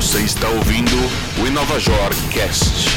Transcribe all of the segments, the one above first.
Você está ouvindo o Inovajor Cast.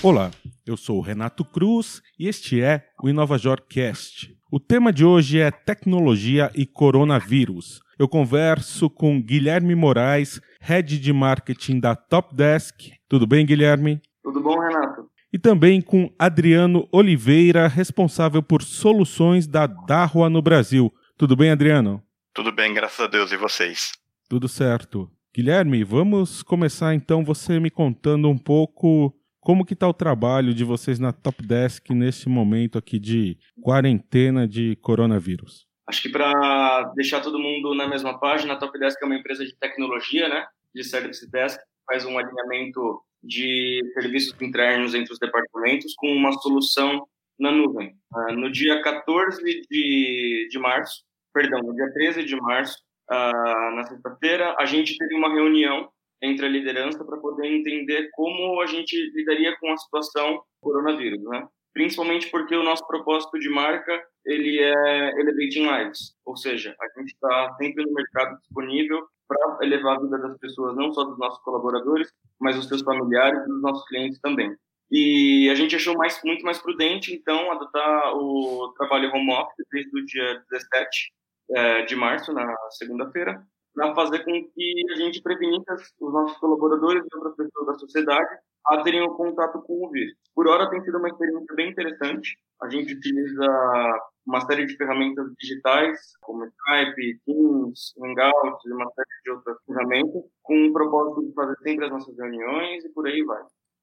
Olá, eu sou o Renato Cruz e este é o Inovajor Cast. O tema de hoje é tecnologia e coronavírus. Eu converso com Guilherme Moraes, head de marketing da Topdesk. Tudo bem, Guilherme? Tudo bom, Renato? E também com Adriano Oliveira, responsável por soluções da Darroa no Brasil. Tudo bem, Adriano? Tudo bem, graças a Deus. E vocês? Tudo certo. Guilherme, vamos começar então você me contando um pouco como que está o trabalho de vocês na Top Desk nesse momento aqui de quarentena de coronavírus. Acho que para deixar todo mundo na mesma página, a Top Desk é uma empresa de tecnologia, né? De Service Desk, faz um alinhamento de serviços internos entre os departamentos com uma solução na nuvem. Uh, no dia 14 de, de março, perdão, no dia 13 de março, uh, na sexta-feira, a gente teve uma reunião entre a liderança para poder entender como a gente lidaria com a situação coronavírus, né? Principalmente porque o nosso propósito de marca ele é elevating lives, ou seja, a gente está sempre no mercado disponível para elevar a vida das pessoas, não só dos nossos colaboradores, mas dos seus familiares e dos nossos clientes também. E a gente achou mais, muito mais prudente, então, adotar o trabalho home office desde o dia 17 é, de março, na segunda-feira, para fazer com que a gente prevenisse os nossos colaboradores e outras pessoas da sociedade a terem o contato com o vírus. Por hora tem sido uma experiência bem interessante. A gente utiliza uma série de ferramentas digitais, como Skype, Teams, Hangouts e uma série de outras ferramentas, com o propósito de fazer sempre as nossas reuniões e por aí vai.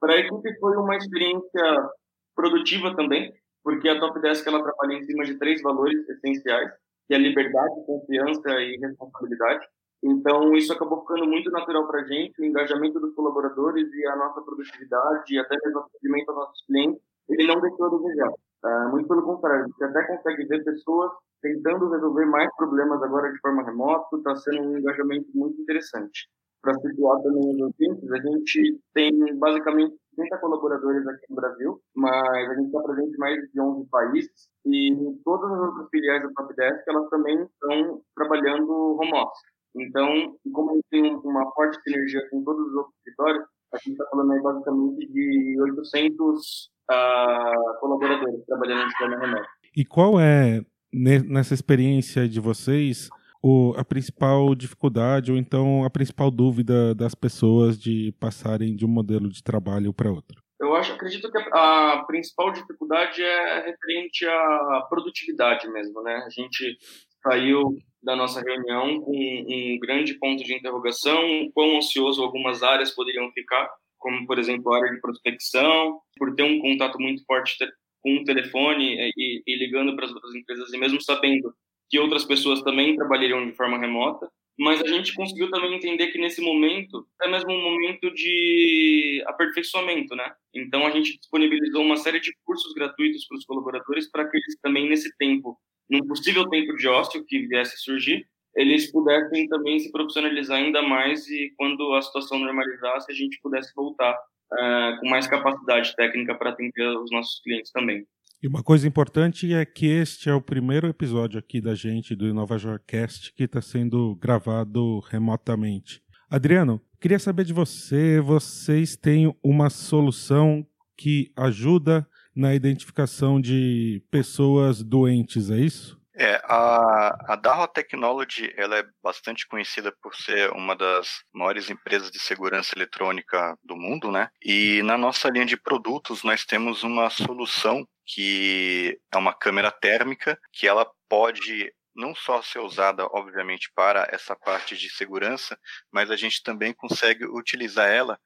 Para a equipe foi uma experiência produtiva também, porque a Top Desk ela trabalha em cima de três valores essenciais, que é liberdade, confiança e responsabilidade. Então, isso acabou ficando muito natural para a gente, o engajamento dos colaboradores e a nossa produtividade, e até mesmo o atendimento aos nossos clientes, ele não deixou a desejar. Uh, muito pelo contrário, você até consegue ver pessoas tentando resolver mais problemas agora de forma remota, está sendo um engajamento muito interessante. Para situar também os ouvintes, a gente tem basicamente 30 colaboradores aqui no Brasil, mas a gente está presente em mais de 11 países e todas as outras filiais da Topdesk, elas também estão trabalhando home office. Então, como a gente tem uma forte sinergia com todos os outros escritórios, a gente está falando aí basicamente de 800 uh, colaboradores trabalhando de forma remota. E qual é, nessa experiência de vocês, o, a principal dificuldade ou então a principal dúvida das pessoas de passarem de um modelo de trabalho para outro? Eu acho, acredito que a, a, principal dificuldade é referente à produtividade mesmo, né? A gente saiu da nossa reunião com um grande ponto de interrogação, quão ansioso algumas áreas poderiam ficar, como, por exemplo, a área de prospecção, por ter um contato muito forte com o telefone e, e ligando para as outras empresas, e mesmo sabendo que outras pessoas também trabalhariam de forma remota, mas a gente conseguiu também entender que nesse momento é mesmo um momento de aperfeiçoamento, né? Então a gente disponibilizou uma série de cursos gratuitos para os colaboradores para que eles também nesse tempo num possível tempo de ócio que viesse a surgir, eles pudessem também se profissionalizar ainda mais e quando a situação normalizasse, a gente pudesse voltar uh, com mais capacidade técnica para atender os nossos clientes também. E uma coisa importante é que este é o primeiro episódio aqui da gente do InovaJorcast que está sendo gravado remotamente. Adriano, queria saber de você, vocês têm uma solução que ajuda na identificação de pessoas doentes, é isso? É, a, a Darrow Technology ela é bastante conhecida por ser uma das maiores empresas de segurança eletrônica do mundo, né? E na nossa linha de produtos nós temos uma solução que é uma câmera térmica que ela pode não só ser usada, obviamente, para essa parte de segurança, mas a gente também consegue utilizar ela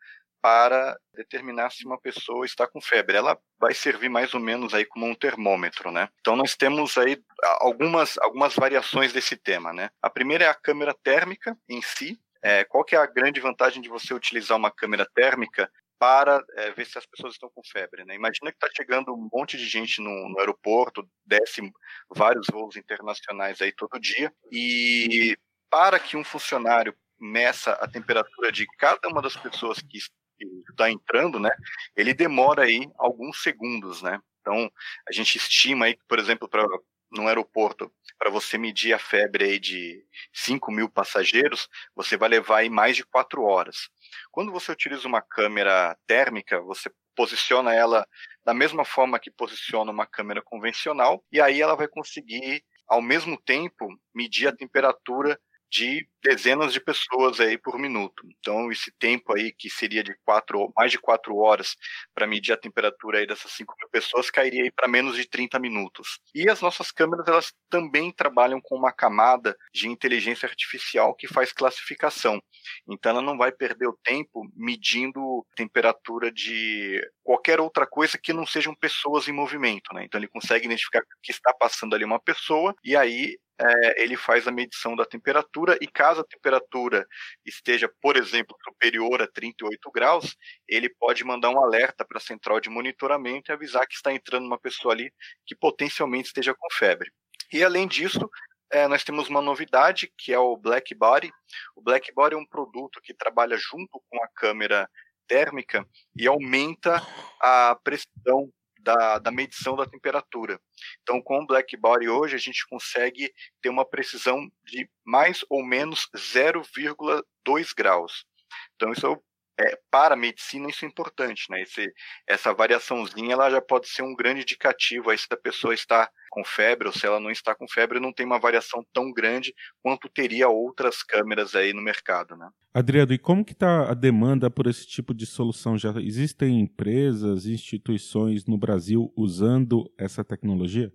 para determinar se uma pessoa está com febre. Ela vai servir mais ou menos aí como um termômetro, né? Então nós temos aí algumas, algumas variações desse tema, né? A primeira é a câmera térmica em si. É, qual que é a grande vantagem de você utilizar uma câmera térmica para é, ver se as pessoas estão com febre. Né? Imagina que está chegando um monte de gente no, no, aeroporto, desce vários voos internacionais aí todo dia, e para que um funcionário meça a temperatura de cada uma das pessoas que está entrando, né, ele demora aí alguns segundos, né? Então, a gente estima aí por exemplo, para no aeroporto para você medir a febre aí de 5 mil passageiros, você vai levar aí mais de 4 horas. Quando você utiliza uma câmera térmica, você posiciona ela da mesma forma que posiciona uma câmera convencional, e aí ela vai conseguir, ao mesmo tempo, medir a temperatura de dezenas de pessoas aí por minuto. Então, esse tempo aí, que seria de quatro, mais de quatro horas para medir a temperatura aí dessas 5 mil pessoas, cairia para menos de 30 minutos. E as nossas câmeras, elas também trabalham com uma camada de inteligência artificial que faz classificação. Então, ela não vai perder o tempo medindo temperatura de qualquer outra coisa que não sejam pessoas em movimento, né? Então, ele consegue identificar que está passando ali uma pessoa e aí é, ele faz a medição da temperatura e caso a temperatura esteja, por exemplo, superior a 38 graus, ele pode mandar um alerta para a central de monitoramento e avisar que está entrando uma pessoa ali que potencialmente esteja com febre. E além disso, é, nós temos uma novidade que é o Black Body. O Black Body é um produto que trabalha junto com a câmera térmica e aumenta a precisão da, da medição da temperatura. Então, com o Black Body hoje, a gente consegue ter uma precisão de mais ou menos 0,2 graus. Então, isso é, para a medicina isso é importante, né? Esse, essa variaçãozinha ela já pode ser um grande indicativo aí se a pessoa está com febre ou se ela não está com febre, não tem uma variação tão grande quanto teria outras câmeras aí no mercado, né? Adriano, e como que está a demanda por esse tipo de solução? Já existem empresas, instituições no Brasil usando essa tecnologia?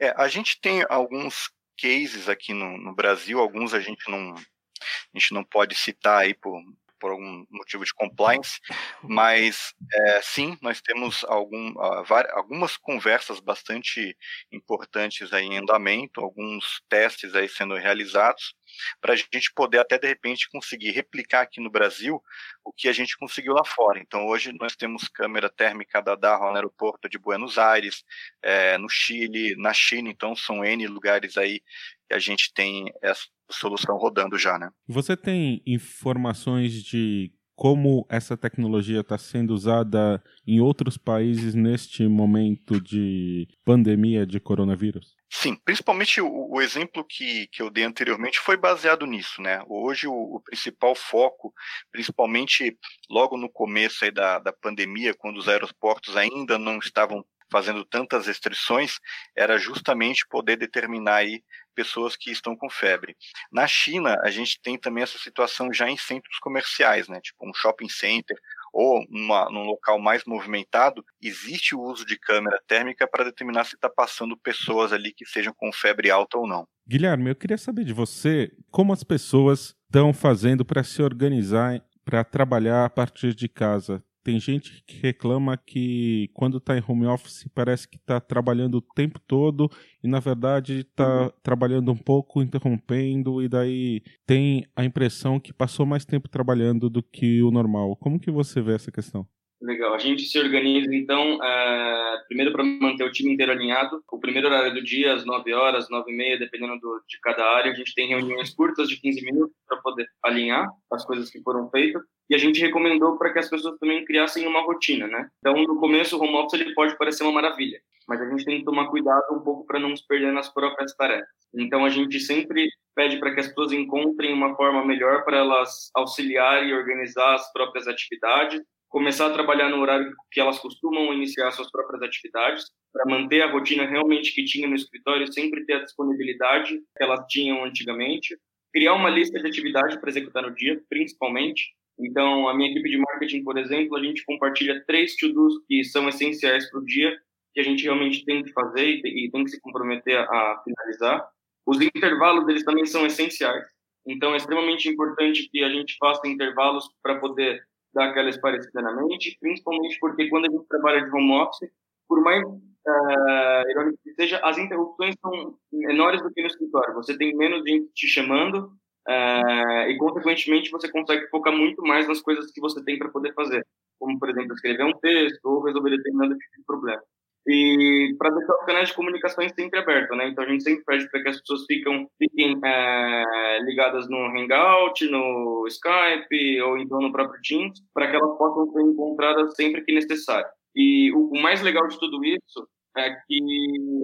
É, a gente tem alguns cases aqui no, no Brasil, alguns a gente não a gente não pode citar aí por, por algum motivo de compliance, mas é, sim, nós temos algum, uh, algumas conversas bastante importantes aí em andamento, alguns testes aí sendo realizados, para a gente poder até de repente conseguir replicar aqui no Brasil o que a gente conseguiu lá fora. Então hoje nós temos câmera térmica da Darro no aeroporto de Buenos Aires, é, no Chile, na China, então são N lugares aí que a gente tem essa solução rodando já, né? Você tem informações de como essa tecnologia está sendo usada em outros países neste momento de pandemia de coronavírus? Sim, principalmente o, o, exemplo que, que eu dei anteriormente foi baseado nisso, né? Hoje o, o principal foco, principalmente logo no começo da, da pandemia, quando os aeroportos ainda não estavam fazendo tantas restrições, era justamente poder determinar aí pessoas que estão com febre. Na China, a gente tem também essa situação já em centros comerciais, né? Tipo um shopping center ou numa, num local mais movimentado, existe o uso de câmera térmica para determinar se está passando pessoas ali que sejam com febre alta ou não. Guilherme, eu queria saber de você como as pessoas estão fazendo para se organizar para trabalhar a partir de casa tem gente que reclama que quando está em home office parece que está trabalhando o tempo todo e na verdade está uhum. trabalhando um pouco, interrompendo e daí tem a impressão que passou mais tempo trabalhando do que o normal. Como que você vê essa questão? Legal. A gente se organiza, então, uh, primeiro para manter o time inteiro alinhado. O primeiro horário do dia, às 9 horas, 9 e meia, dependendo do, de cada área. A gente tem reuniões curtas de 15 minutos para poder alinhar as coisas que foram feitas. E a gente recomendou para que as pessoas também criassem uma rotina, né? Então, no começo, o home office ele pode parecer uma maravilha, mas a gente tem que tomar cuidado um pouco para não se perder nas próprias tarefas. Então, a gente sempre pede para que as pessoas encontrem uma forma melhor para elas auxiliar e organizar as próprias atividades começar a trabalhar no horário que elas costumam iniciar suas próprias atividades, para manter a rotina realmente que tinha no escritório, sempre ter a disponibilidade que elas tinham antigamente, criar uma lista de atividades para executar no dia, principalmente. Então, a minha equipe de marketing, por exemplo, a gente compartilha três to-dos que são essenciais para o dia, que a gente realmente tem que fazer e tem que se comprometer a finalizar. Os intervalos eles também são essenciais. Então, é extremamente importante que a gente faça intervalos para poder dar aquela esparecida na mente, principalmente porque quando a gente trabalha de home office, por mais uh, irônico que seja, as interrupções são menores do que no escritório. Você tem menos gente te chamando uh, e, consequentemente, você consegue focar muito mais nas coisas que você tem para poder fazer, como, por exemplo, escrever um texto ou resolver determinado tipo de problema. E para deixar os canais de comunicações sempre abertos, né? Então a gente sempre pede para que as pessoas fiquem, é, ligadas no Hangout, no Skype ou então no próprio Teams, para que elas possam ser encontradas sempre que necessário. E o, o mais legal de tudo isso é que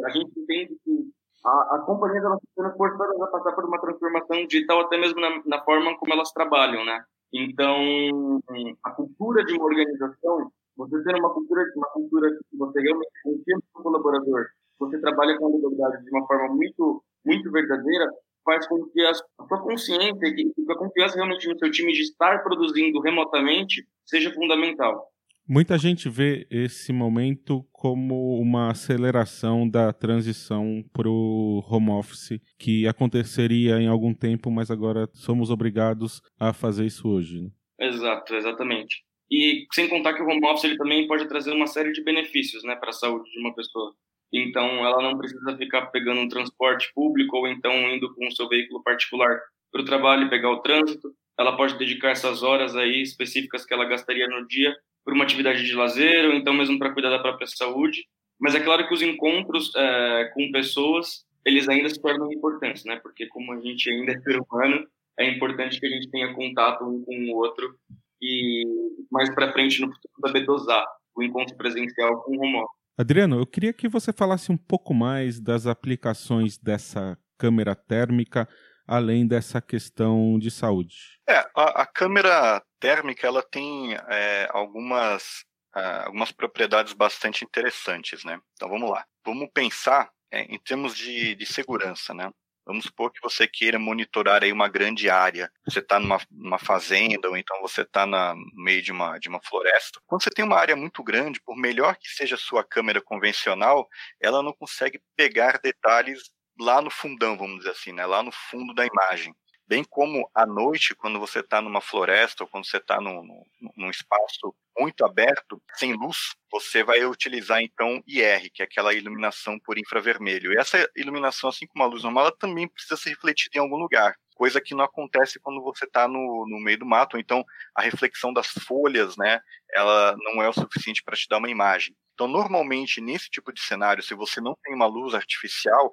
a gente entende que a, a companhia elas sendo forçadas a passar por uma transformação digital até mesmo na, na forma como elas trabalham, né? Então, a cultura de uma organização, você ter uma cultura, uma cultura que você realmente confia no seu colaborador, você trabalha com a liberdade de uma forma muito, muito verdadeira, faz com que a, sua consciência, que a confiança realmente no seu time de estar produzindo remotamente seja fundamental. Muita gente vê esse momento como uma aceleração da transição para o home office, que aconteceria em algum tempo, mas agora somos obrigados a fazer isso hoje. Né? Exato, exatamente. E sem contar que o home office ele também pode trazer uma série de benefícios né, para a saúde de uma pessoa. Então, ela não precisa ficar pegando um transporte público ou então indo com o seu veículo particular para o trabalho e pegar o trânsito. Ela pode dedicar essas horas aí específicas que ela gastaria no dia por uma atividade de lazer ou então mesmo para cuidar da própria saúde. Mas é claro que os encontros é, com pessoas, eles ainda se tornam importantes, né? Porque como a gente ainda é ser humano, é importante que a gente tenha contato um com o outro e mais para frente no futuro saber dosar o encontro presencial com o home Adriano, eu queria que você falasse um pouco mais das aplicações dessa câmera térmica além dessa questão de saúde? É, a, a câmera térmica ela tem é, algumas, uh, algumas propriedades bastante interessantes, né? Então vamos lá. Vamos pensar é, em termos de, de segurança, né? Vamos supor que você queira monitorar aí uma grande área. Você está numa, numa, fazenda ou então você está no meio de uma, de uma floresta. Quando você tem uma área muito grande, por melhor que seja a sua câmera convencional, ela não consegue pegar detalhes lá no fundão, vamos dizer assim, né? lá no fundo da imagem. Bem como à noite, quando você está numa floresta ou quando você está num, num, espaço muito aberto, sem luz, você vai utilizar então IR, que é aquela iluminação por infravermelho. E essa iluminação, assim como a luz normal, ela também precisa ser refletida em algum lugar, coisa que não acontece quando você está no, no meio do mato. Então, a reflexão das folhas, né, ela não é o suficiente para te dar uma imagem. Então, normalmente, nesse tipo de cenário, se você não tem uma luz artificial,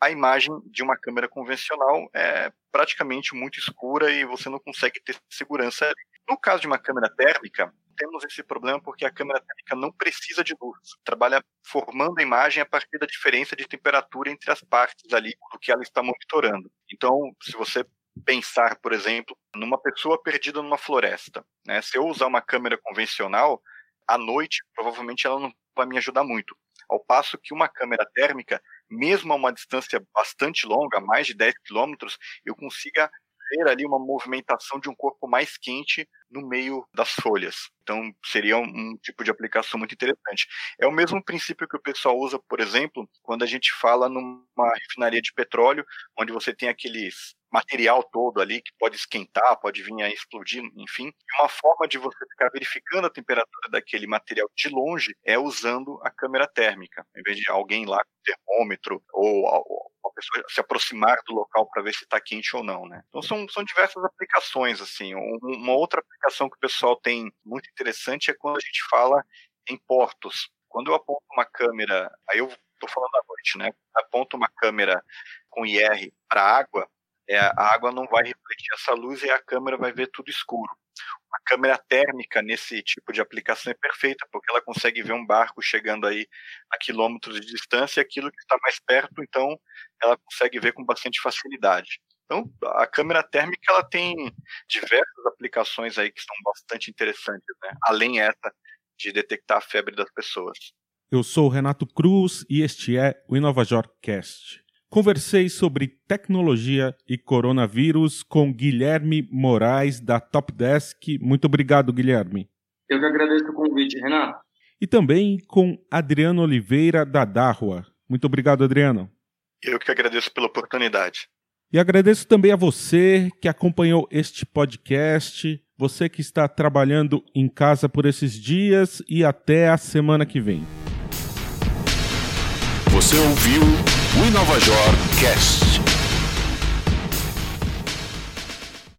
a imagem de uma câmera convencional é praticamente muito escura e você não consegue ter segurança. No caso de uma câmera térmica, temos esse problema porque a câmera térmica não precisa de luz. Trabalha formando a imagem a partir da diferença de temperatura entre as partes ali do que ela está monitorando. Então, se você pensar, por exemplo, numa pessoa perdida numa floresta, né? Se eu usar uma câmera convencional, à noite, provavelmente ela não vai me ajudar muito. Ao passo que uma câmera térmica, mesmo a uma distância bastante longa, mais de 10 quilômetros, eu consiga ver ali uma movimentação de um corpo mais quente no meio das folhas. Então, seria um, um, tipo de aplicação muito interessante. É o mesmo princípio que o pessoal usa, por exemplo, quando a gente fala numa refinaria de petróleo, onde você tem aqueles material todo ali que pode esquentar, pode vir a explodir, enfim. Uma forma de você ficar verificando a temperatura daquele material de longe é usando a câmera térmica, em vez de alguém lá com termômetro ou pessoa se aproximar do local para ver se está quente ou não, né? Então são, são diversas aplicações assim. Uma outra aplicação que o pessoal tem muito interessante é quando a gente fala em portos. Quando eu aponto uma câmera, aí eu estou falando à noite, né? Aponto uma câmera com IR para água, é, a água não vai refletir essa luz e a câmera vai ver tudo escuro. Câmera térmica nesse tipo de aplicação é perfeita, porque ela consegue ver um barco chegando aí a quilômetros de distância e aquilo que está mais perto, então ela consegue ver com bastante facilidade. Então, a câmera térmica ela tem diversas aplicações aí que são bastante interessantes, né? além essa de detectar a febre das pessoas. Eu sou o Renato Cruz e este é o InovaJorcast. Conversei sobre tecnologia e coronavírus com Guilherme Moraes, da Topdesk. Muito obrigado, Guilherme. Eu que agradeço o convite, Renato. E também com Adriano Oliveira, da Darua. Muito obrigado, Adriano. Eu que agradeço pela oportunidade. E agradeço também a você que acompanhou este podcast, você que está trabalhando em casa por esses dias e até a semana que vem. Você ouviu o Inovajor Cast.